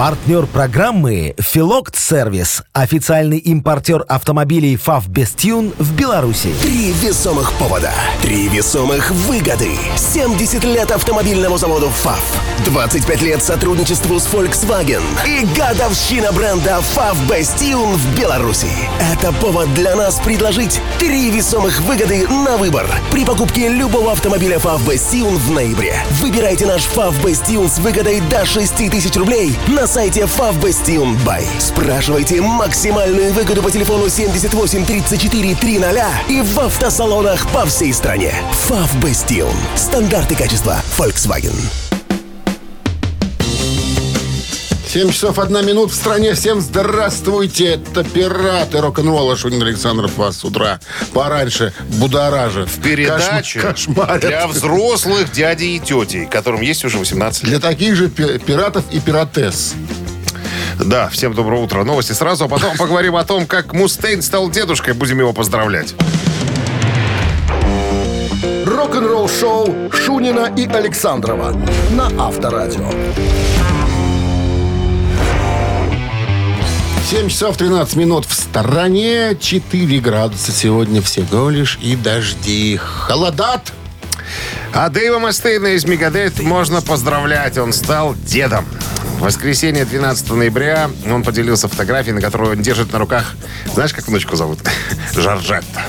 Партнер программы «Филокт Сервис». Официальный импортер автомобилей «ФАВ Бестюн» в Беларуси. Три весомых повода. Три весомых выгоды. 70 лет автомобильному заводу ФАВ. 25 лет сотрудничеству с Volkswagen. И годовщина бренда ФАВ Бестюн в Беларуси. Это повод для нас предложить три весомых выгоды на выбор. При покупке любого автомобиля ФАВ Бестюн в ноябре. Выбирайте наш ФАВ Бестюн с выгодой до 6 тысяч рублей на сайте Favbestion Buy. Спрашивайте максимальную выгоду по телефону 78 34 300 и в автосалонах по всей стране. Favbestion. Стандарты качества Volkswagen. 7 часов 1 минут в стране. Всем здравствуйте. Это пираты рок-н-ролла. Шунин Александров вас с утра пораньше будоражит. В передаче Кошмарят. для взрослых дядей и тетей, которым есть уже 18 лет. Для таких же пи- пиратов и пиратес. Да, всем доброе утро. Новости сразу, а потом поговорим о том, как Мустейн стал дедушкой. Будем его поздравлять. Рок-н-ролл-шоу Шунина и Александрова на Авторадио. 7 часов 13 минут в стороне. 4 градуса сегодня всего лишь и дожди. Холодат. А Дэйва Мастейна из Мегадет можно поздравлять. Он стал дедом. В воскресенье 12 ноября он поделился фотографией, на которой он держит на руках... Знаешь, как внучку зовут? Жоржетта.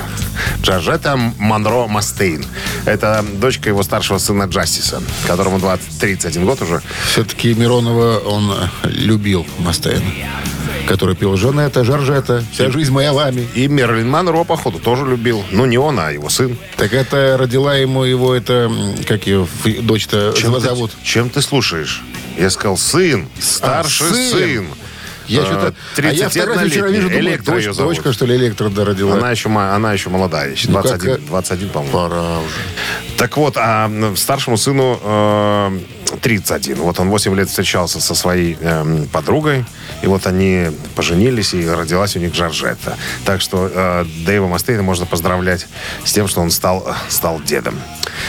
Джорджетта Монро Мастейн. Это дочка его старшего сына Джастиса, которому 20, 31 год уже. Все-таки Миронова он э, любил Мастейна. Который пел «Жанетта, Жоржетта, вся жизнь моя вами». И Мерлин Монро, походу, тоже любил. Ну, не он, а его сын. Так это родила ему его, это, как ее дочь-то Чем зовут? Ты, чем ты слушаешь? Я сказал, сын, старший А, сын. сын. Я что-то... А я фотографию вчера вижу, думаю, дочь- дочка, что ли, Электро родила. Она еще, она еще молодая, еще Ну, 21, как- 21 по-моему. Пора уже. Так вот, а старшему сыну э, 31. Вот он 8 лет встречался со своей эм, подругой, и вот они поженились, и родилась у них Жоржетта. Так что э, Дэйва Мастейна можно поздравлять с тем, что он стал, стал дедом.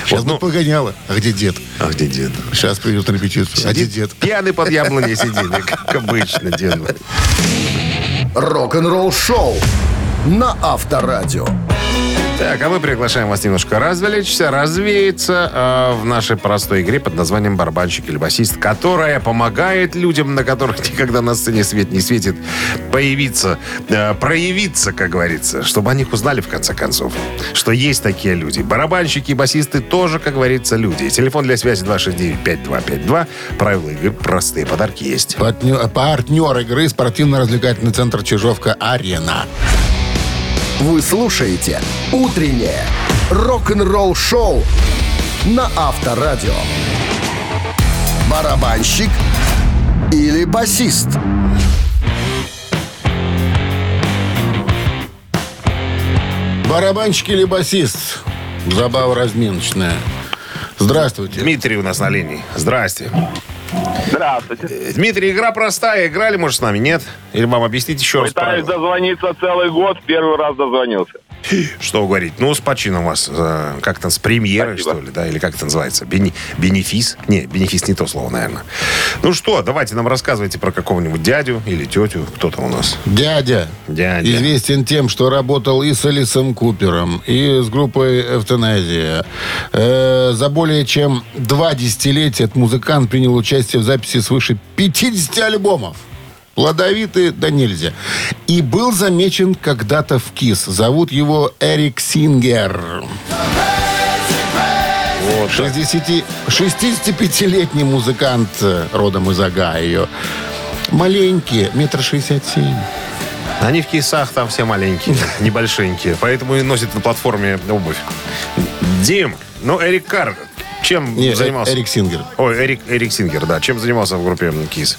Сейчас Вот, бы ну, погоняла. А где дед? а где дед? Сейчас придет на репетицию. А где дед? Пьяный под яблоней сидели, как обычно, дед. Рок-н-ролл-шоу на Авторадио. Так, а мы приглашаем вас немножко развлечься, развеяться э, в нашей простой игре под названием «Барабанщик или басист», которая помогает людям, на которых никогда на сцене свет не светит, появиться, э, проявиться, как говорится, чтобы о них узнали в конце концов, что есть такие люди. Барабанщики и басисты тоже, как говорится, люди. Телефон для связи 269-5252. Правила игры простые, подарки есть. Партнер, партнер игры спортивно-развлекательный центр «Чижовка-Арена». Вы слушаете «Утреннее рок-н-ролл-шоу» на Авторадио. Барабанщик или басист? Барабанщик или басист? Забава разминочная. Здравствуйте. Дмитрий у нас на линии. Здрасте. Здравствуйте. Дмитрий, игра простая. Играли, может, с нами? Нет? Или вам объяснить еще раз Пытаюсь дозвониться целый год, первый раз дозвонился. Что говорить? Ну, с почином вас. э, Как там, с премьерой, Спасибо. что ли, да? Или как это называется? Бени- бенефис? Не, бенефис не то слово, наверное. Ну что, давайте нам рассказывайте про какого-нибудь дядю или тетю. Кто там у нас? Дядя Дядя. известен тем, что работал и с Элисом Купером, и с группой «Эвтаназия». Э, за более чем два десятилетия этот музыкант принял участие в записи свыше 50 альбомов. Плодовитый, да нельзя. И был замечен когда-то в КИС. Зовут его Эрик Сингер. Вот, 60 65-летний музыкант э, родом из Огайо. Маленький, метр шестьдесят семь. Они в кейсах там все маленькие, небольшенькие. Поэтому и носят на платформе обувь. Дим, ну, Эрик Карр, чем Не, занимался? Эрик Сингер. Ой, Эрик, Эрик Сингер, да. Чем занимался в группе КИС?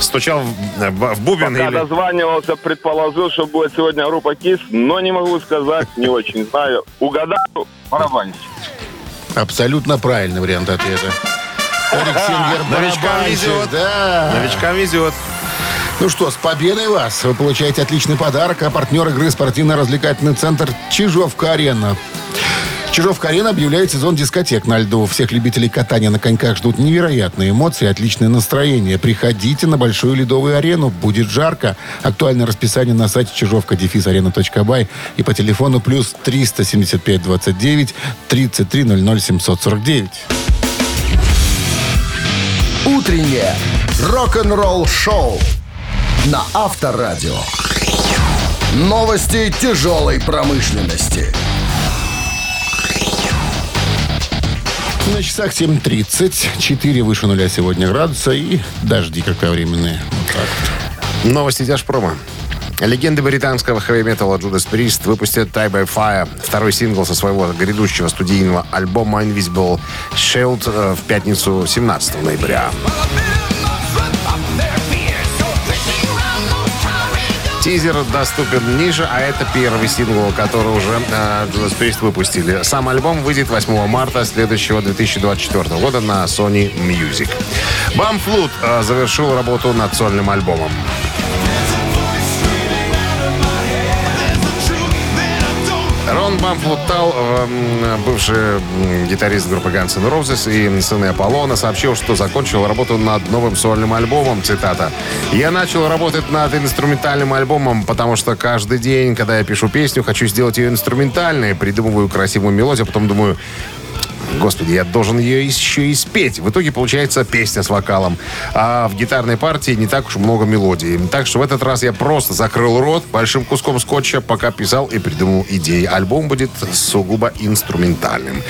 Стучал в, в- бубен Пока или... дозванивался, предположил, что будет сегодня группа КИС, но не могу сказать, не очень знаю. Угадаю, барабанщик. Абсолютно правильный вариант ответа. Эрик Сингер Новичкам везет. да. Новичкам везет. Ну что, с победой вас! Вы получаете отличный подарок, а партнер игры спортивно-развлекательный центр «Чижовка-арена». Чижовка-арена объявляет сезон дискотек на льду. Всех любителей катания на коньках ждут невероятные эмоции отличное настроение. Приходите на большую ледовую арену. Будет жарко. Актуальное расписание на сайте чижовка-арена.бай и по телефону плюс 375 29 33 00 749. Утреннее рок-н-ролл-шоу на Авторадио. Новости тяжелой промышленности. На часах 7.30. 4 выше нуля сегодня градуса и дожди кратковременные. Вот так. Новости Тяжпрома. Легенды британского хэви-металла Judas Priest выпустят Tie by Fire, второй сингл со своего грядущего студийного альбома Invisible Shield э, в пятницу 17 ноября. Тизер доступен ниже, а это первый сингл, который уже э, Judas Priest выпустили. Сам альбом выйдет 8 марта следующего 2024 года на Sony Music. Бамфлут э, завершил работу над сольным альбомом. Рон Бамфлутал, эм, бывший гитарист группы Guns N' Roses и сыны Аполлона, сообщил, что закончил работу над новым сольным альбомом, цитата. «Я начал работать над инструментальным альбомом, потому что каждый день, когда я пишу песню, хочу сделать ее инструментальной, придумываю красивую мелодию, а потом думаю, Господи, я должен ее еще и спеть. В итоге получается песня с вокалом. А в гитарной партии не так уж много мелодий. Так что в этот раз я просто закрыл рот большим куском скотча, пока писал и придумал идеи. Альбом будет сугубо инструментальным.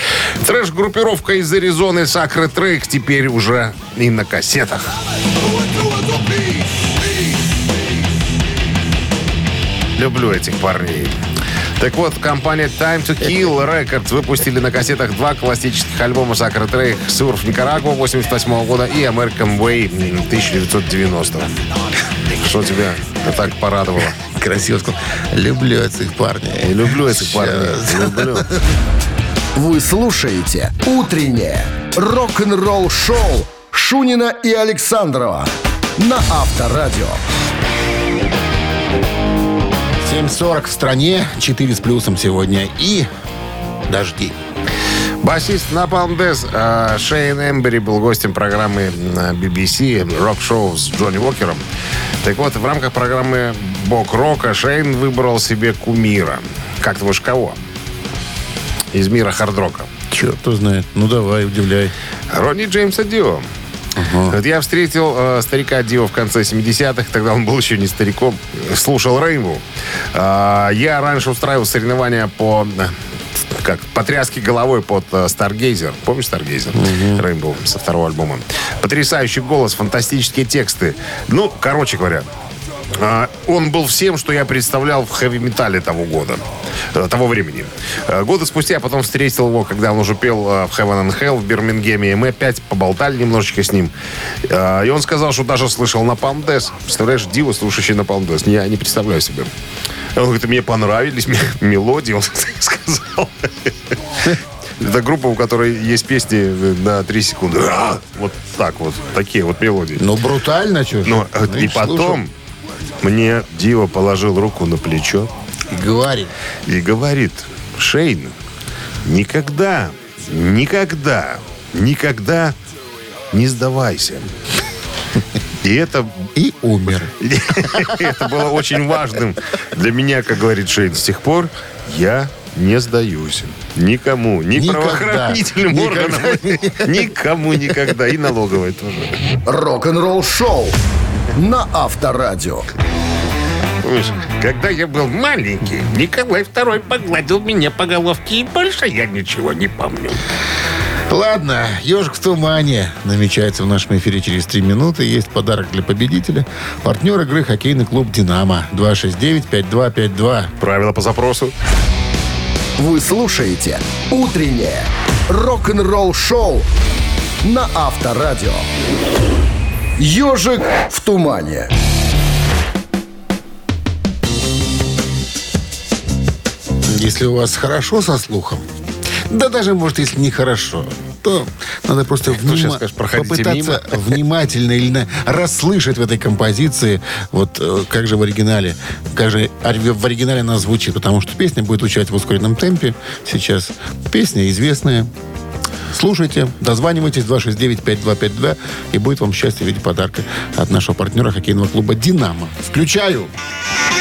Трэш-группировка из Аризоны Сакры Трейк теперь уже и на кассетах. Люблю этих парней. Так вот, компания Time to Kill Records выпустили на кассетах два классических альбома Сакра Трейк «Сурф Никарагуа» 88 года и «American Way» 1990 Что тебя так порадовало? Красиво сказал. Люблю этих парней. Люблю этих парней. Люблю. Вы слушаете «Утреннее рок-н-ролл-шоу» Шунина и Александрова на Авторадио. 7.40 в стране, 4 с плюсом сегодня и дожди. Басист Napalm Death э, Шейн Эмбери был гостем программы на BBC «Рок-шоу» с Джонни Уокером. Так вот, в рамках программы «Бог рока» Шейн выбрал себе кумира. Как ты думаешь, кого? Из мира хард-рока. Черт кто знает. Ну давай, удивляй. Ронни Джеймса Дио. Вот я встретил э, старика Дио в конце 70-х, тогда он был еще не стариком, слушал Rainbow. А, я раньше устраивал соревнования по э, как потряски головой под э, Stargazer. Помнишь Stargazer? Rainbow со второго альбома. Потрясающий голос, фантастические тексты. Ну, короче говоря, он был всем, что я представлял в хэви-металле того года, э, того времени. Э, Годы спустя я потом встретил его, когда он уже пел э, в Heaven and Hell в Бирмингеме, и мы опять поболтали немножечко с ним. И он сказал, что даже слышал на Death. Представляешь, Диву, слушающий на Death. Я не представляю себе. Он говорит, мне понравились мелодии, он сказал. Это группа, у которой есть песни на 3 секунды. А, Вот так вот, такие вот мелодии. Ну, брутально, что Но э, и потом мне Дива положил руку на плечо Говори. и говорит, Шейн, никогда, никогда, никогда не сдавайся. И это, И умер. это было очень важным для меня, как говорит Шейн. С тех пор я не сдаюсь. Никому. Ни Никогда. правоохранительным Никогда. органам. Никому никогда. И налоговой тоже. Рок-н-ролл-шоу на Авторадио. Слушай, когда я был маленький, Николай II погладил меня по головке, и больше я ничего не помню. Ладно, «Ежик в тумане» намечается в нашем эфире через три минуты. Есть подарок для победителя. Партнер игры хоккейный клуб «Динамо». 269-5252. Правила по запросу. Вы слушаете «Утреннее рок-н-ролл-шоу» на Авторадио. «Ежик в тумане». Если у вас хорошо со слухом, да даже, может, если не хорошо, то надо просто скажет, проходите попытаться внимательно или на- расслышать в этой композиции, вот э, как же в оригинале, как же в оригинале она звучит, потому что песня будет звучать в ускоренном темпе сейчас. Песня известная. Слушайте, дозванивайтесь 269-5252, и будет вам счастье в виде подарка от нашего партнера хоккейного клуба «Динамо». Включаю. Now,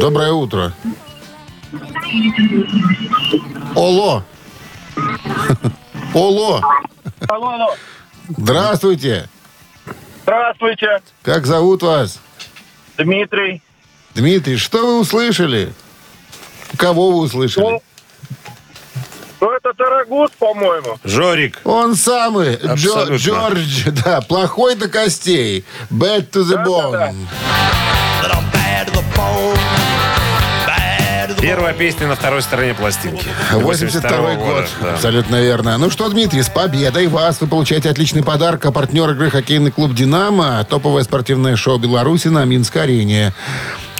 Доброе утро. Оло. Оло. Алло, алло. Здравствуйте. Здравствуйте, Как зовут вас? Дмитрий. Дмитрий, что вы услышали? Кого вы услышали? Ну, это Тарагус, по-моему. Жорик. Он самый, Джо-. Джордж, да, плохой до костей. Bad to the bone. Первая песня на второй стороне пластинки. 82 год. да. Абсолютно верно. Ну что, Дмитрий, с победой вас. Вы получаете отличный подарок. А партнер игры хоккейный клуб «Динамо». Топовое спортивное шоу Беларуси на Минск-арене.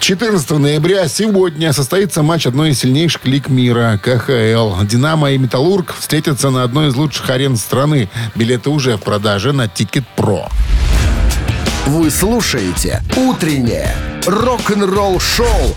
14 ноября сегодня состоится матч одной из сильнейших лиг мира КХЛ. «Динамо» и «Металлург» встретятся на одной из лучших арен страны. Билеты уже в продаже на Ticket Pro. Вы слушаете «Утреннее рок-н-ролл-шоу»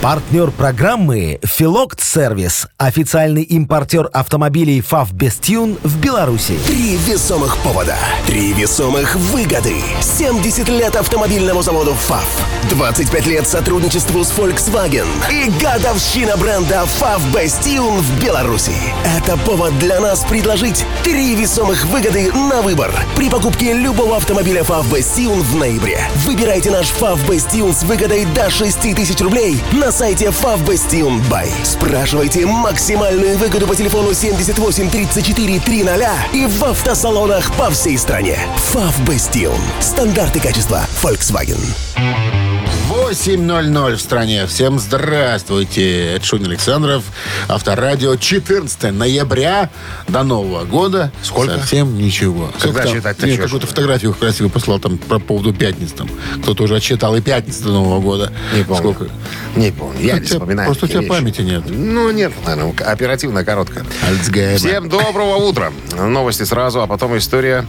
Партнер программы «Филокт Сервис». Официальный импортер автомобилей «FAW Bestune» в Беларуси. Три весомых повода. Три весомых выгоды. 70 лет автомобильному заводу FAW. 25 лет сотрудничеству с Volkswagen. И годовщина бренда ФАВ Бастиун в Беларуси. Это повод для нас предложить три весомых выгоды на выбор. При покупке любого автомобиля ФАВ Бастиун в ноябре. Выбирайте наш ФАВ Бастиун с выгодой до 6 тысяч рублей на сайте FAV Бастиун Бай. Спрашивайте максимальную выгоду по телефону 78 34 300 и в автосалонах по всей стране. FAV Бастиун. Стандарты качества Volkswagen. 8.00 в стране. Всем здравствуйте. Это Шунин Александров. Авторадио. 14 ноября до Нового года. Сколько? Совсем ничего. Когда Сколько там? считать-то Нет, какую-то фотографию красивую послал там по поводу пятниц. Там. Кто-то уже отчитал и пятница до Нового года. Не помню. Сколько? Не помню. Я Ну, не вспоминаю. просто у тебя вещи. памяти нет. Ну, нет, наверное, оперативная, короткая. Альцгеймер. Всем доброго утра. Новости сразу, а потом история.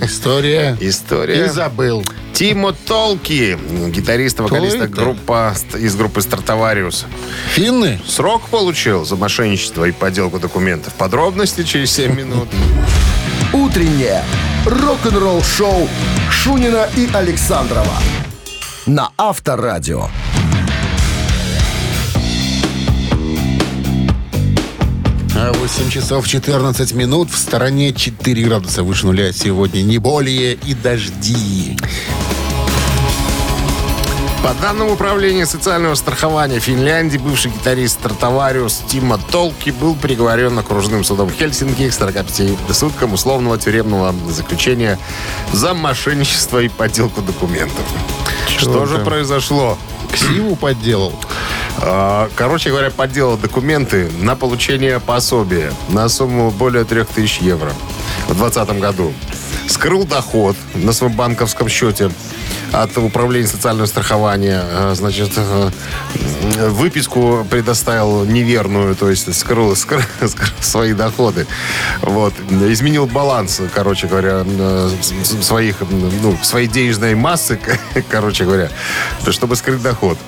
История. История. И забыл. Тимо Толки, гитарист и это? группа, из группы «Стартовариус». Финны? Срок получил за мошенничество и подделку документов. Подробности через 7 минут. Утреннее рок-н-ролл-шоу Шунина и Александрова на Авторадио. А 8 часов 14 минут. В стороне 4 градуса выше нуля сегодня. Не более и дожди. По данным Управления социального страхования Финляндии, бывший гитарист Стартовариус Тима Толки был приговорен окружным судом Хельсинки к 45 суткам условного тюремного заключения за мошенничество и подделку документов. Что же произошло? Ксиву подделал. А, Короче говоря, подделал документы на получение пособия на сумму более 3000 евро в 2020 году. Скрыл доход на своем банковском счете от Управления социального страхования. А, Значит, э, выписку предоставил неверную, то есть скрыл, скрыл- скрыл свои доходы. Вот. Изменил баланс, короче говоря, э, своих, ну, своей денежной массы, короче говоря, чтобы скрыть доход.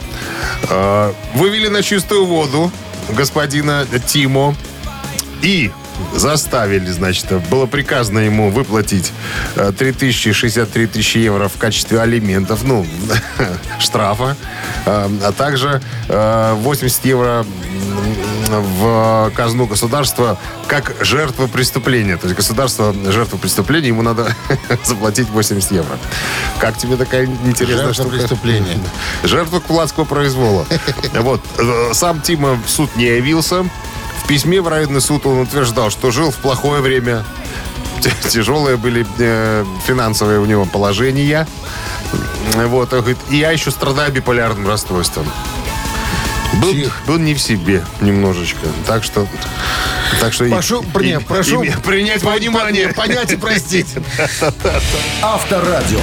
Э, Вывели на чистую воду господина Тимо и заставили, значит, было приказано ему выплатить э, 3063 тысячи евро в качестве алиментов, ну, штрафа, э, а также э, 80 евро в казну государства как жертва преступления. То есть государство жертва преступления, ему надо заплатить 80 евро. Как тебе такая интересная Жертва штука? преступления. Жертва кулацкого произвола. Вот. Э, Сам Тима в суд не явился. В письме в районный суд он утверждал, что жил в плохое время. Тяжелые были э, финансовые у него положения. Вот. Он говорит, и я еще страдаю биполярным расстройством. Был, был не в себе немножечко. Так что... Так что и- Прошу, и- не, прошу и- принять во внимание. понять и простить. Авторадио.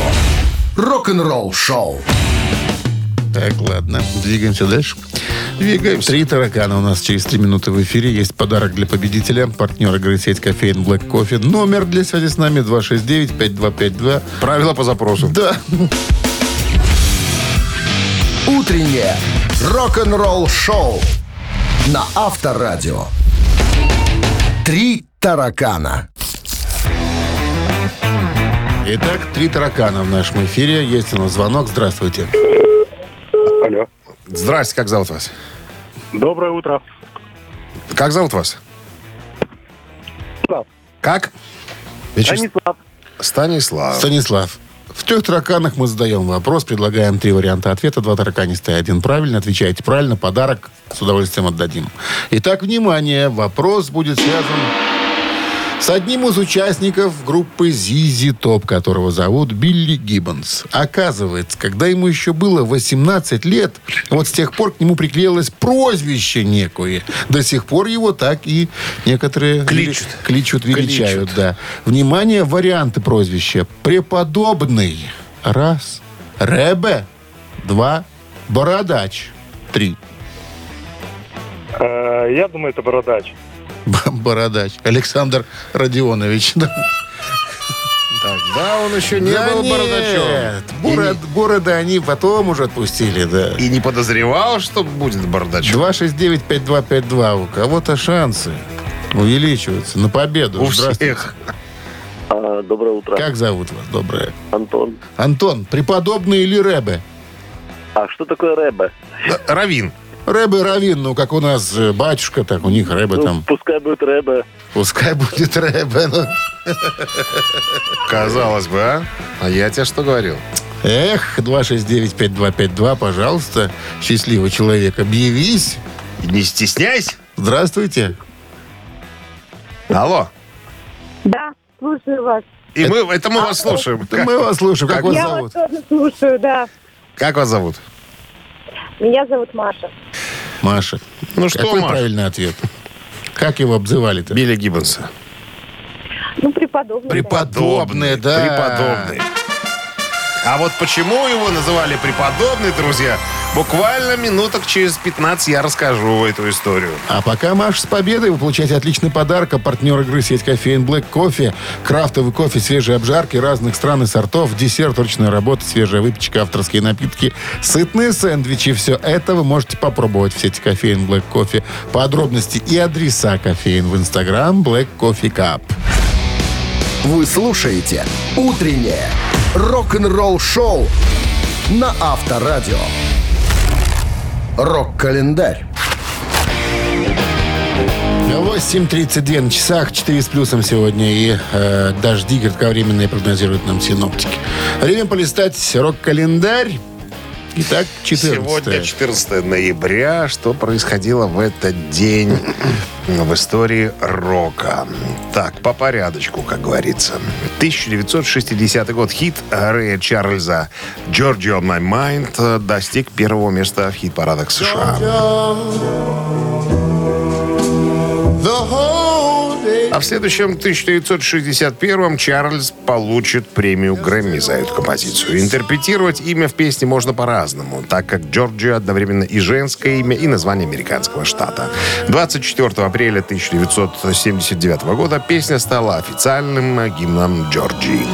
Рок-н-ролл шоу. Так, ладно. Двигаемся дальше. Двигаемся. Три таракана у нас через три минуты в эфире. Есть подарок для победителя. Партнер игры сеть кофеин Black Coffee. Номер для связи с нами 269-5252. Правила по запросу. Да. Утреннее рок-н-ролл шоу на Авторадио. Три таракана. Итак, три таракана в нашем эфире. Есть у нас звонок. Здравствуйте. Алло. Здрасте, как зовут вас? Доброе утро. Как зовут вас? Станислав. Как? Вячес- Станислав. Станислав. Станислав. В трех тараканах мы задаем вопрос, предлагаем три варианта ответа. Два тараканистые, один правильно. Отвечаете правильно, подарок с удовольствием отдадим. Итак, внимание, вопрос будет связан с одним из участников группы ZZ Top, которого зовут Билли Гиббонс. Оказывается, когда ему еще было 18 лет, вот с тех пор к нему приклеилось прозвище некое. До сих пор его так и некоторые Кличут. кличут величают. Да. Внимание, варианты прозвища. Преподобный. Раз. Ребе. Два. Бородач. Три. Э, Я думаю, это бородач. Бородач. Александр Родионович. Да. Да, он еще не Да был нет, бардачом. Бород- бороды они потом уже отпустили, да. И не подозревал, что будет бардачом. 269-5252. У кого-то шансы увеличиваются на победу. У всех. А, Доброе утро. Как зовут вас, доброе? Антон. Антон, преподобный или Ребе? А что такое рэбе? Равин. Ребе Равин, ну, как у нас э, батюшка, так у них Ребе там. пускай будет рэбе. Пускай будет Ребе. ну. Казалось бы, а? А я тебе что говорил? Эх, 269-5252, пожалуйста, счастливый человек, объявись. Не стесняйся. Здравствуйте. Алло. Да, слушаю вас. И мы, это мы вас слушаем. Как, Мы вас слушаем. Как как вас Я зовут? вас тоже слушаю, да. как вас зовут? Меня зовут Маша. Маша. Ну что, Какой Маш? правильный ответ? Как его обзывали-то? Билли Гиббонса. Ну, преподобный. Преподобный, да. Преподобный. А вот почему его называли преподобный, друзья, буквально минуток через 15 я расскажу эту историю. А пока, Маш, с победой вы получаете отличный подарок. А партнер игры сеть кофеин Black Кофе. Крафтовый кофе, свежие обжарки разных стран и сортов, десерт, ручная работа, свежая выпечка, авторские напитки, сытные сэндвичи. Все это вы можете попробовать в сети кофеин Black Кофе. Подробности и адреса кофеин в инстаграм Black Coffee Cup. Вы слушаете «Утреннее рок-н-ролл-шоу» на Авторадио. Рок-календарь. 8.32 на часах, 4 с плюсом сегодня. И э, дожди кратковременные прогнозируют нам синоптики. Время полистать рок-календарь. Итак, 14 Сегодня 14 ноября. Что происходило в этот день в истории рока? Так, по порядочку, как говорится. 1960 год. Хит Рэя Чарльза «Georgia on my mind» достиг первого места в хит-парадах США. А в следующем 1961-м Чарльз получит премию Грэмми за эту композицию. Интерпретировать имя в песне можно по-разному, так как Джорджия одновременно и женское имя, и название американского штата. 24 апреля 1979 года песня стала официальным гимном Джорджии.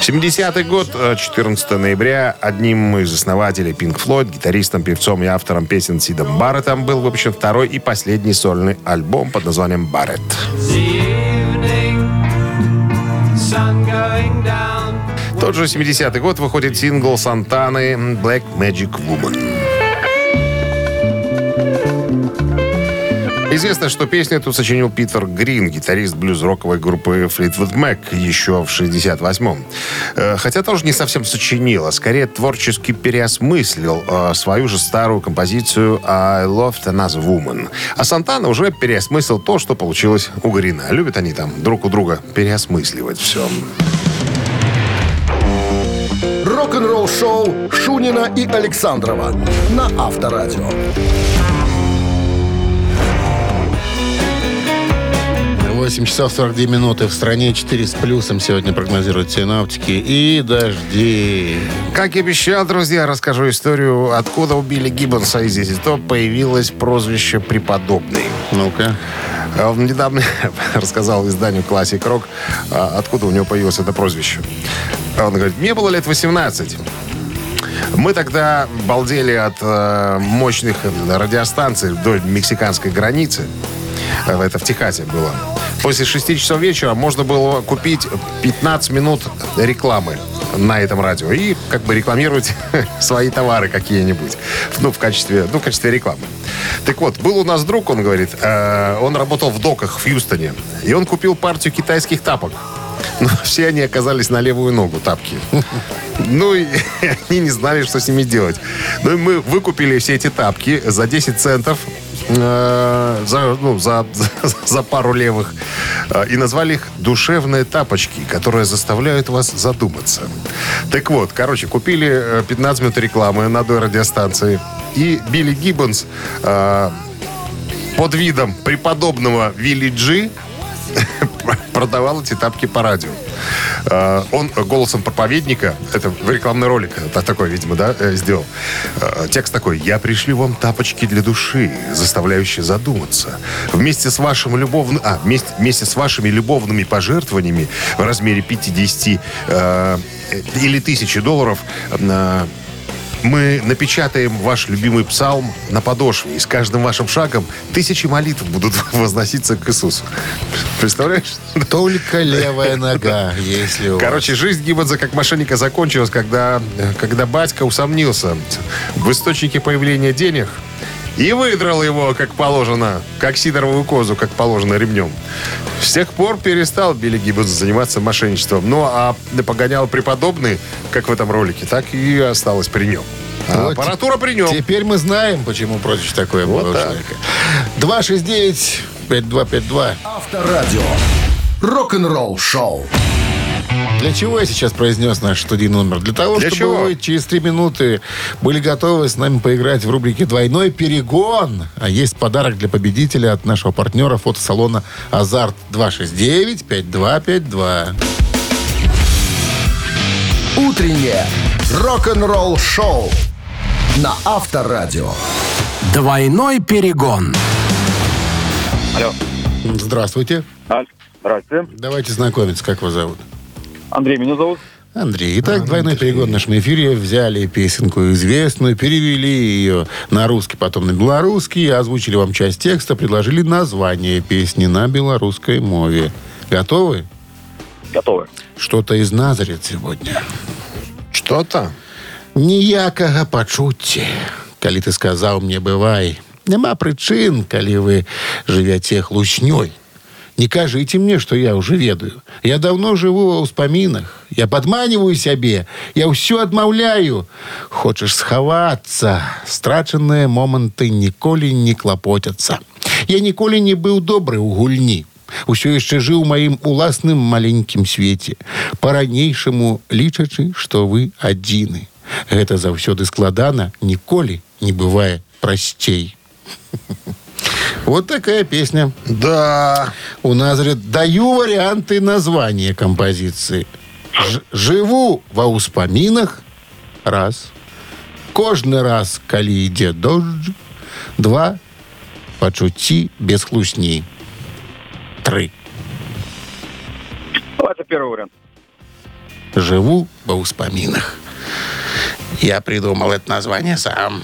70-й год, э, 14 ноября, одним из основателей Pink Floyd, гитаристом, певцом и автором песен Сидом Барреттом был выпущен второй и последний сольный альбом под названием «Барретт». Тот же 70-й год выходит сингл Сантаны «Black Magic Woman». Известно, что песню эту сочинил Питер Грин, гитарист блюз-роковой группы Fleetwood Mac еще в 68-м. Э, Хотя тоже не совсем сочинил, а скорее творчески переосмыслил э, свою же старую композицию I Loved Another Woman. А Сантана уже переосмыслил то, что получилось у Грина. Любят они там друг у друга переосмысливать все. Рок-н-ролл-шоу Шунина и Александрова на Авторадио. 8 часов 42 минуты. В стране 4 с плюсом сегодня прогнозируют синаптики. И дожди. Как и обещал, друзья, расскажу историю, откуда у Билли Гиббонса из здесь то появилось прозвище «Преподобный». Ну-ка. А Он недавно рассказал изданию Classic Rock, а, откуда у него появилось это прозвище. А Он говорит, мне было лет 18. Мы тогда балдели от э, мощных радиостанций вдоль мексиканской границы. Э, Это в Техасе было. После 6 часов вечера можно было купить 15 минут рекламы на этом радио и как бы рекламировать свои товары какие-нибудь. Ну, в качестве, ну, в качестве рекламы. Так вот, был у нас друг, он говорит, э, он работал в доках в Хьюстоне, и он купил партию китайских тапок. Но все они оказались на левую ногу, тапки. Ну, и они не знали, что с ними делать. Ну, и мы выкупили все эти тапки за 10 центов э, за, ну, за, за пару левых э, и назвали их «душевные тапочки», которые заставляют вас задуматься. Так вот, короче, купили э, 15 минут рекламы на одной радиостанции, и Билли Гиббонс э, под видом преподобного Вилли Джи продавал эти тапки по радио. Э, Он голосом проповедника, это в рекламный ролик это такой, видимо, да, э, сделал. Э, Текст такой. «Я пришлю вам тапочки для души, заставляющие задуматься. Вместе с вашим любовным... А, вместе, вместе с вашими любовными пожертвованиями в размере 50 э, или 1000 долларов э, мы напечатаем ваш любимый псалм на подошве, и с каждым вашим шагом тысячи молитв будут возноситься к Иисусу. Представляешь? Только левая нога, если у. Короче, жизнь Гиббонса как мошенника закончилась, когда, когда батька усомнился в источнике появления денег и выдрал его, как положено, как сидоровую козу, как положено, ремнем. С тех пор перестал Билли Гиббонс заниматься мошенничеством. Ну, а погонял преподобный, как в этом ролике, так и осталось при нем. А Вот аппаратура при нем. Теперь мы знаем, почему прозвище такое Вот было так. человека. 269 5252. Авторадио. Рок-н-ролл-шоу. Для чего я сейчас произнес наш студийный номер? Для того, Для чтобы чего? вы через три минуты были готовы с нами поиграть в рубрике «Двойной перегон». А есть подарок для победителя от нашего партнера фотосалона «Азарт» 269-5252. Утреннее рок-н-ролл-шоу на Авторадио. Двойной перегон. Здравствуйте. А, Здравствуйте. Давайте знакомиться. Как вас зовут? Андрей меня зовут. Андрей. Итак, двойной перегон в нашем эфире. Взяли песенку известную, перевели ее на русский, потом на белорусский, озвучили вам часть текста, предложили название песни на белорусской мове. Готовы? Готовы. Что-то из Назарет сегодня. Что-то. Ніякага пачуцці. Калі ты сказаў мне бывай, няма прычын, калі вы жывяце хлуснёй. Не кажите мне, что я уже ведаю. Я давно живу ва ўспамінах. Я падманіваю сябе. Я ўсё адмаўляю. Хочаш схавацца. Страчаныя моманты ніколі не клапоцяцца. Я ніколі не быў добры ў гульні. Усё яшчэ жыў у маім уласным маленькім свеце. Па-ранейшаму лічачы, што вы адзіны. Гэта заўсёды складана, ніколі не бывае прасцей. Вот такая песня. Да. У Назарет даю варианты названия композиции. Ж- живу во успоминах. Раз. Кожны раз, калі ідзе дождж. Два. Пачуцці без хлусні. Три. Давайте первый вариант. Живу во успоминах. Я придумал это название сам.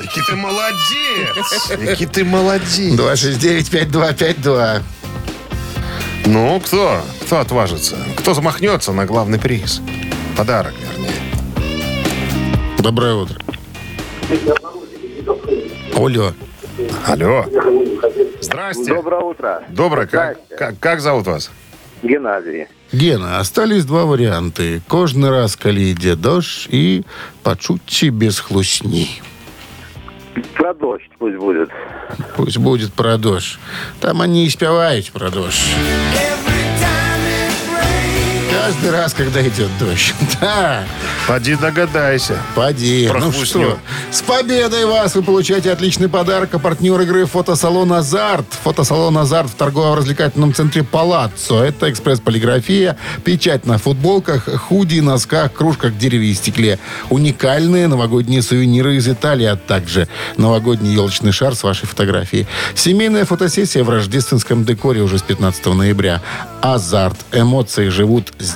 Який ти молодець! Який ти молодець! 269-5252. Ну, кто? Кто отважится? Кто замахнется на главный приз? Подарок, вернее. Доброе утро. Алло. Алло. Здрасте. Доброе утро. Доброе. Как, как, как зовут вас? Геннадий. Гена, остались два варианты. Кожный раз, коли йде дождь, и почути без хлусни. Про дождь пусть будет. Пусть будет про дождь. Там они и спевают про дождь. Каждый раз, когда идет дождь. Да, Поди догадайся. поди. Про ну что, с победой вас! Вы получаете отличный подарок. А партнер игры фотосалон «Азарт». Фотосалон «Азарт» в торгово-развлекательном центре «Палаццо». Это экспресс-полиграфия, печать на футболках, худи, носках, кружках, дереве и стекле. Уникальные новогодние сувениры из Италии, а также новогодний елочный шар с вашей фотографией. Семейная фотосессия в рождественском декоре уже с 15 ноября. «Азарт». Эмоции живут здесь.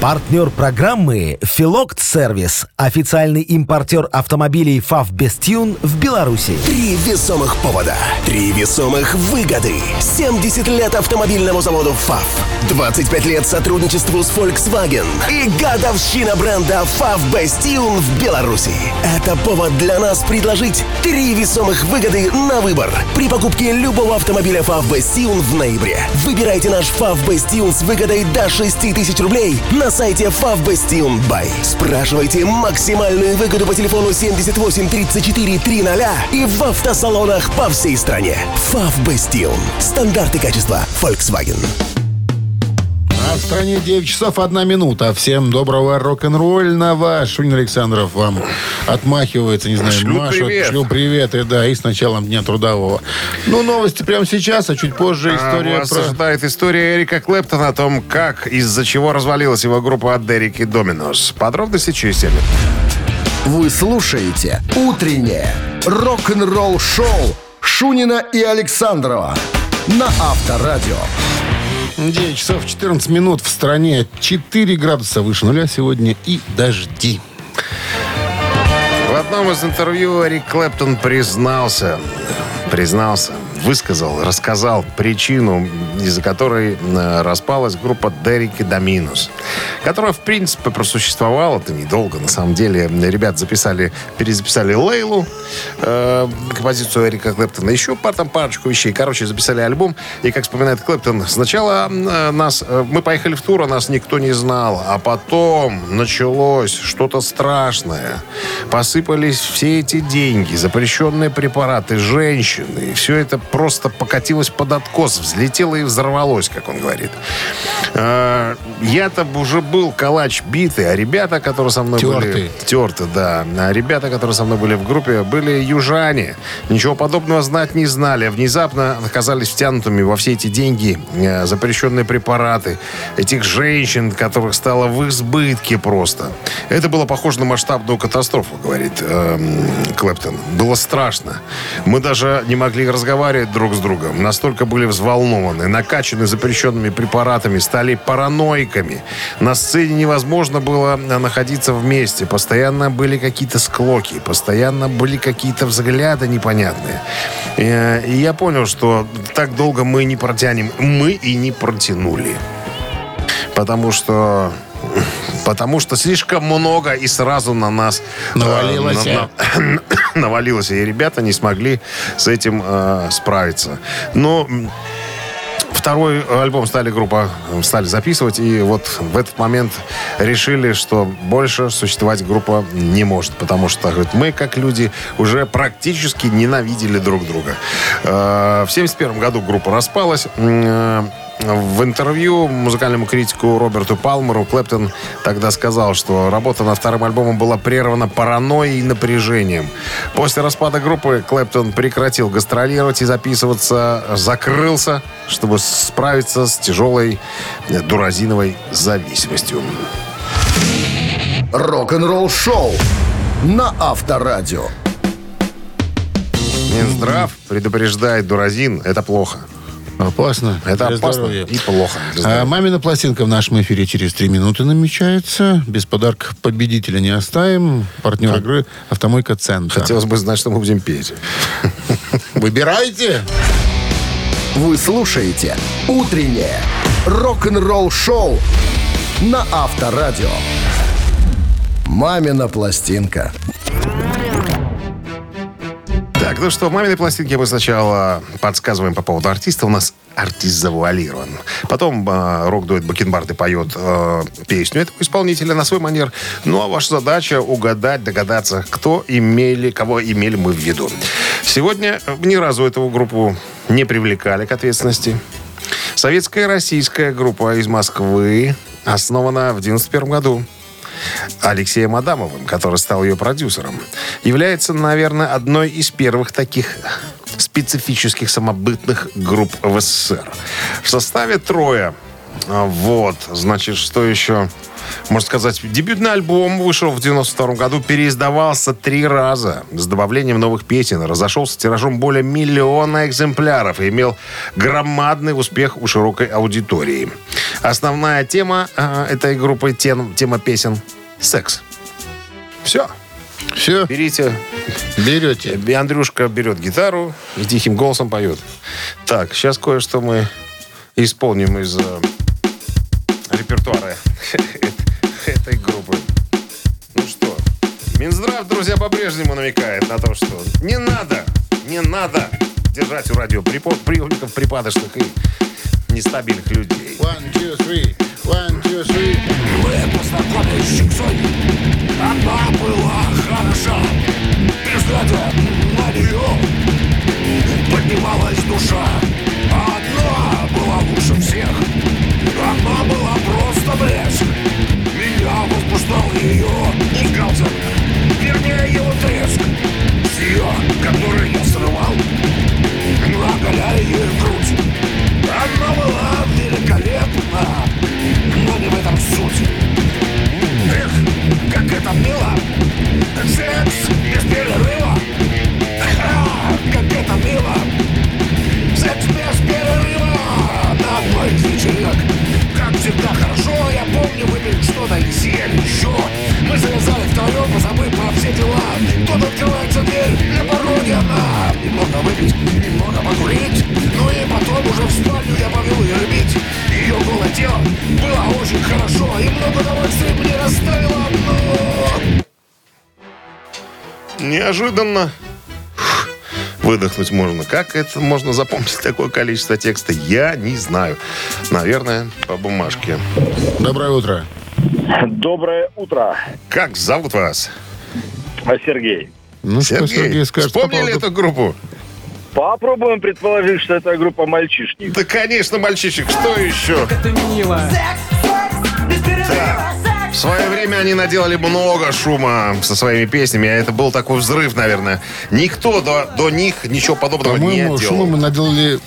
Партнер программы «Филокт Сервис». Официальный импортер автомобилей «ФАВ Бестюн» в Беларуси. Три весомых повода. Три весомых выгоды. 70 лет автомобильному заводу ФАВ. 25 лет сотрудничеству с Volkswagen. И годовщина бренда ФАВ Бастион в Беларуси. Это повод для нас предложить три весомых выгоды на выбор. При покупке любого автомобиля ФАВ Бастион в ноябре. Выбирайте наш ФАВ Бастион с выгодой до 6 тысяч рублей на сайте ФАВ Бастион Бай. Спрашивайте максимальную выгоду по телефону 78 34 300 и в автосалонах по всей стране. Бастион. Стандарты качества Volkswagen. А в стране 9 часов 1 минута. Всем доброго рок-н-ролльного. Шунин Александров вам отмахивается, не знаю, Шлю машет. привет. Шлю привет, и да, и с началом Дня Трудового. Ну, новости прямо сейчас, а чуть позже А, история вас про... ожидает история Эрика Клэптона о том, как, из-за чего развалилась его группа от Дерек и Доминос. Подробности через 7 минут. Вы слушаете «Утреннее рок-н-ролл-шоу» Шунина и Александрова на Авторадио. 9 часов 14 минут в стране. 4 градуса выше нуля сегодня и дожди. В одном из интервью Эрик Клэптон признался, признался, высказал, рассказал причину, из-за которой э, распалась группа Дерек и Доминус, которая, в принципе, просуществовала, это недолго, на самом деле. Ребят записали, перезаписали Лейлу, э, композицию Эрика Клэптона, еще пар, там парочку вещей. Короче, записали альбом, и, как вспоминает Клэптон, сначала э, нас, э, мы поехали в тур, а нас никто не знал, а потом началось что-то страшное. Посыпались все эти деньги, запрещенные препараты, женщины. И все это просто покатилось под откос, взлетело и взорвалось, как он говорит. Э, Я-то уже был калач битый, а ребята, которые со мной были... Тертый. Терты, да. А ребята, которые со мной были в группе, были южане. Ничего подобного знать не знали. Внезапно оказались втянутыми во все эти деньги, э, запрещенные препараты, этих женщин, которых стало в избытке просто. Это было похоже на масштабную катастрофу, говорит эм, Клэптон. Было страшно. Мы даже не могли разговаривать друг с другом. Настолько были взволнованы, накачаны запрещенными препаратами, стали параноиками. На сцене невозможно было э, находиться вместе. Постоянно были какие-то склоки, постоянно были какие-то взгляды непонятные. Э, И я понял, что так долго мы не протянем. Мы и не протянули. Потому что Потому что слишком много и сразу на нас э, Навалилось. на- на- навалилось. И ребята не смогли с этим э, справиться. Но второй альбом стали группа э, стали записывать, и вот в этот момент решили, что больше существовать группа не может, потому что говорит, мы, как люди, уже практически ненавидели друг друга. Э, В 71 году группа распалась. В интервью музыкальному критику Роберту Палмеру Клэптон тогда сказал, что работа над вторым альбомом была прервана паранойей и напряжением. После распада группы Клэптон прекратил гастролировать и записываться, закрылся, чтобы справиться с тяжелой э, дуразиновой зависимостью. Рок-н-ролл-шоу на Авторадио. Минздрав предупреждает дуразин. Это плохо. Опасно. Это для опасно здоровья. и плохо. А, мамина пластинка в нашем эфире через три минуты намечается. Без подарка победителя не оставим. Партнер игры «Автомойка Центр». Хотелось бы знать, что мы будем петь. Выбирайте. Вы слушаете «Утреннее рок-н-ролл-шоу» на Авторадио. «Мамина пластинка». Так, ну что, в маминой пластинке мы сначала подсказываем по поводу артиста. У нас артист завуалирован. Потом э, рок-дуэт Бакенбарды поет э, песню этого исполнителя на свой манер. Ну, а ваша задача угадать, догадаться, кто имели, кого имели мы в виду. Сегодня ни разу эту группу не привлекали к ответственности. Советская российская группа из Москвы основана в 91 году. Алексеем Адамовым, который стал ее продюсером, является, наверное, одной из первых таких специфических самобытных групп в СССР. В составе трое. А, Вот, значит, что еще? Можно сказать, дебютный альбом вышел в 92 году, переиздавался три раза с добавлением новых песен, разошелся тиражом более миллиона экземпляров и имел громадный успех у широкой аудитории. Основная тема э, этой группы, тем- тема песен – секс. Все. Все, Берите. берете. Андрюшка берет гитару и тихим голосом поет. Так, сейчас кое-что мы исполним из э, репертуара этой группы. Ну что, Минздрав, друзья, по-прежнему намекает на то, что не надо, не надо держать у радиоприемников припадочных и нестабильных людей. One, two, three. One, two, three. Мы познакомились с Чиксой. Она была хороша. И глядя на нее поднималась душа. Была просто блеск. Меня возбуждал ее галтер. Вернее, его треск. С ее, который я срывал, оголяя ее грудь. Она была великолепна, но не в этом суть. Эх, как это мило! Секс без перерыва! Дела. Тут открывается дверь, на пороге она. Немного выпить, немного покурить. Ну и потом уже в спальню я повел ее любить. Ее голое тело было очень хорошо, и много удовольствия мне доставило, но... Неожиданно выдохнуть можно. Как это можно запомнить такое количество текста, я не знаю. Наверное, по бумажке. Доброе утро. Доброе утро, Как зовут вас? А, Сергей. Ну что, Сергей, скажет по вспомнили поводу- эту группу? Попробуем предположить, что это группа мальчишник. Да, конечно, мальчишек, что еще? Так, в свое время они наделали много шума со своими песнями, а это был такой взрыв, наверное. Никто до, до них ничего подобного не По-моему, делал. шума мы наделали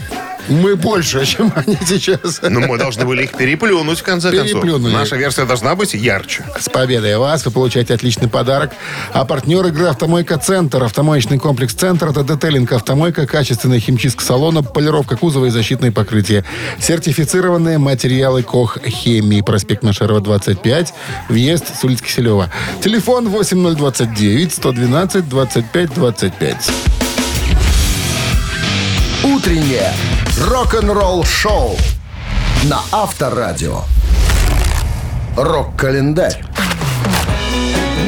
мы больше, чем они сейчас. Но мы должны были их переплюнуть, в конце концов. Наша версия должна быть ярче. С победой вас! Вы получаете отличный подарок. А партнер игры «Автомойка Центр». Автомоечный комплекс «Центр» — это детейлинг «Автомойка», качественная химчистка салона, полировка кузова и защитные покрытия. Сертифицированные материалы КОХ «Хемии». Проспект Машерова, 25. Въезд с улицы Киселева. Телефон 8029 112 25 25. Утреннее рок-н-ролл-шоу на Авторадио. Рок-календарь.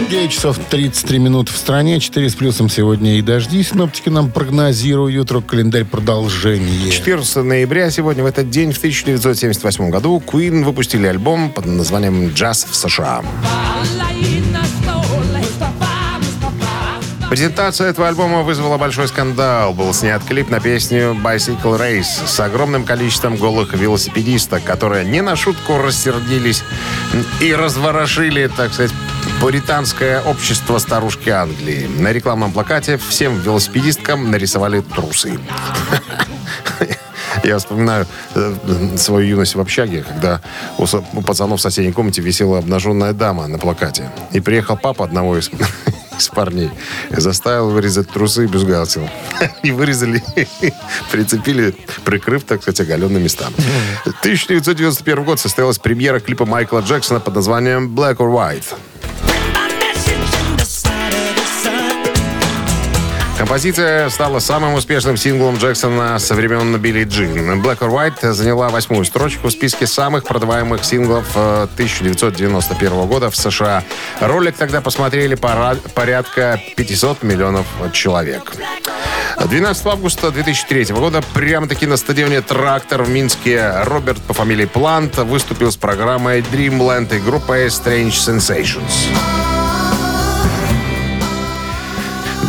9 часов 33 минуты в стране, 4 с плюсом сегодня и дожди. Синоптики нам прогнозируют рок-календарь продолжение. 14 ноября, сегодня в этот день, в 1978 году, Queen выпустили альбом под названием «Джаз в США». Презентация этого альбома вызвала большой скандал. Был снят клип на песню «Bicycle Race» с огромным количеством голых велосипедисток, которые не на шутку рассердились и разворошили, так сказать, пуританское общество старушки Англии. На рекламном плакате всем велосипедисткам нарисовали трусы. Я вспоминаю э, свою юность в общаге, когда у пацанов в соседней комнате висела обнаженная дама на плакате. И приехал папа одного из, из парней заставил вырезать трусы и бюстгальтер. И вырезали, прицепили, прикрыв, так сказать, оголенные места. 1991 год состоялась премьера клипа Майкла Джексона под названием «Black or White». Композиция стала самым успешным синглом Джексона со времен Билли Джин. Black or White заняла восьмую строчку в списке самых продаваемых синглов э, 1991 года в США. Ролик тогда посмотрели порядка 500 миллионов человек. 12 августа 2003 года прямо-таки на стадионе «Трактор» в Минске Роберт по фамилии Плант выступил с программой Dreamland и группой Strange Sensations.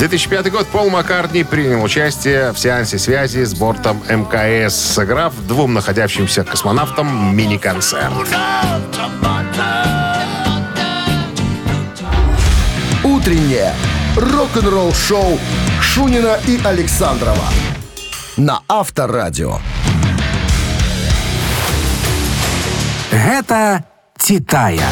2005 год Пол Маккартни принял участие в сеансе связи с бортом МКС, сыграв двум находящимся космонавтам мини-концерт. Утреннее рок-н-ролл-шоу Шунина и Александрова на Авторадио. Гэта Титая.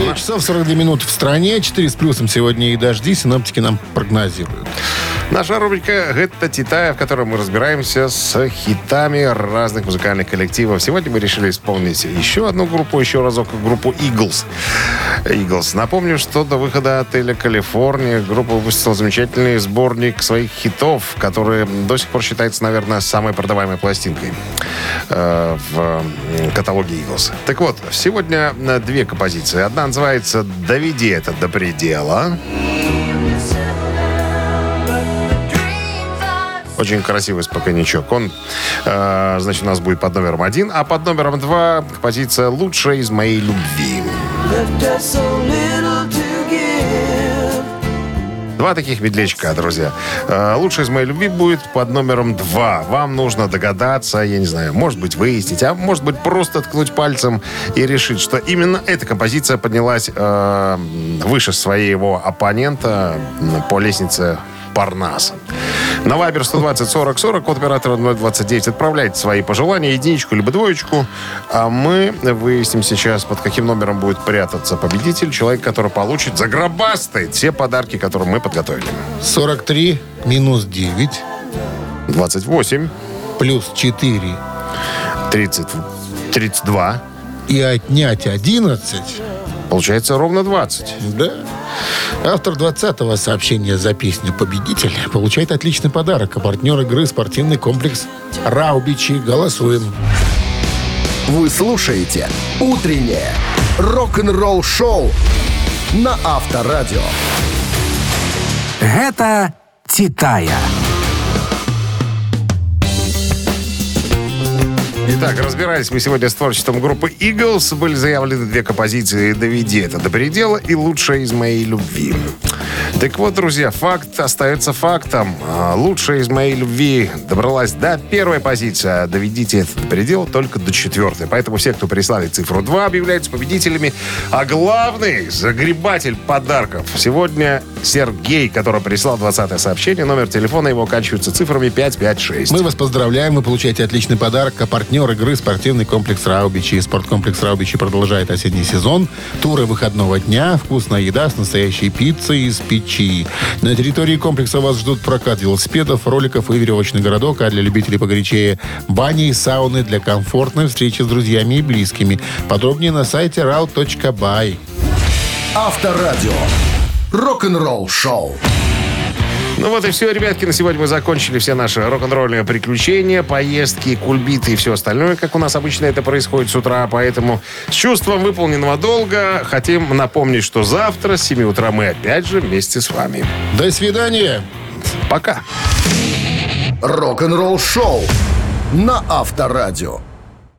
9 часов 42 минут в стране, 4 с плюсом сегодня и дожди, синоптики нам прогнозируют. Наша рубрика «Это Титая», в которой мы разбираемся с хитами разных музыкальных коллективов. Сегодня мы решили исполнить еще одну группу, еще разок группу Eagles. Eagles. Напомню, что до выхода отеля «Калифорния» группа выпустила замечательный сборник своих хитов, который до сих пор считается, наверное, самой продаваемой пластинкой э, в каталоге Eagles. Так вот, сегодня э, две композиции. Одна называется «Доведи это до предела». Очень красивый спокойничок. Он, э, значит, у нас будет под номером один, а под номером два композиция «Лучшая из моей любви». Два таких медлячка, друзья. Э, Лучшая из моей любви будет под номером два. Вам нужно догадаться, я не знаю, может быть, выяснить, а может быть, просто ткнуть пальцем и решить, что именно эта композиция поднялась э, выше своего оппонента по лестнице Парнаса. На Вайбер 120 40 40, код оператора 029. Отправляйте свои пожелания, единичку либо двоечку. А мы выясним сейчас, под каким номером будет прятаться победитель, человек, который получит загробастает все подарки, которые мы подготовили. 43 минус 9 28, плюс 4 30, 32. и отнять 11. Получается ровно 20. Да. Автор 20-го сообщения за песню «Победитель» получает отличный подарок. А партнер игры спортивный комплекс «Раубичи». Голосуем. Вы слушаете «Утреннее рок-н-ролл-шоу» на Авторадио. Гэта Титая. Итак, разбирались мы сегодня с творчеством группы Eagles. Были заявлены две композиции «Доведи это до предела» и «Лучшая из моей любви». Так вот, друзья, факт остается фактом. А, Лучшая из моей любви добралась до первой позиции, а «Доведите это до предела» только до четвертой. Поэтому все, кто прислали цифру 2, объявляются победителями. А главный загребатель подарков сегодня Сергей, который прислал 20 сообщение. Номер телефона его оканчивается цифрами 556. Мы вас поздравляем. Вы получаете отличный подарок. А партнер игры спортивный комплекс «Раубичи». Спорткомплекс «Раубичи» продолжает осенний сезон. Туры выходного дня, вкусная еда с настоящей пиццей из печи. На территории комплекса вас ждут прокат велосипедов, роликов и веревочный городок, а для любителей погорячее бани и сауны для комфортной встречи с друзьями и близкими. Подробнее на сайте rau.by. Авторадио. Рок-н-ролл-шоу. Ну вот и все, ребятки, на сегодня мы закончили все наши рок-н-ролльные приключения, поездки, кульбиты и все остальное, как у нас обычно это происходит с утра. Поэтому с чувством выполненного долга хотим напомнить, что завтра с 7 утра мы опять же вместе с вами. До свидания. Пока. Рок-н-ролл-шоу на Авторадио.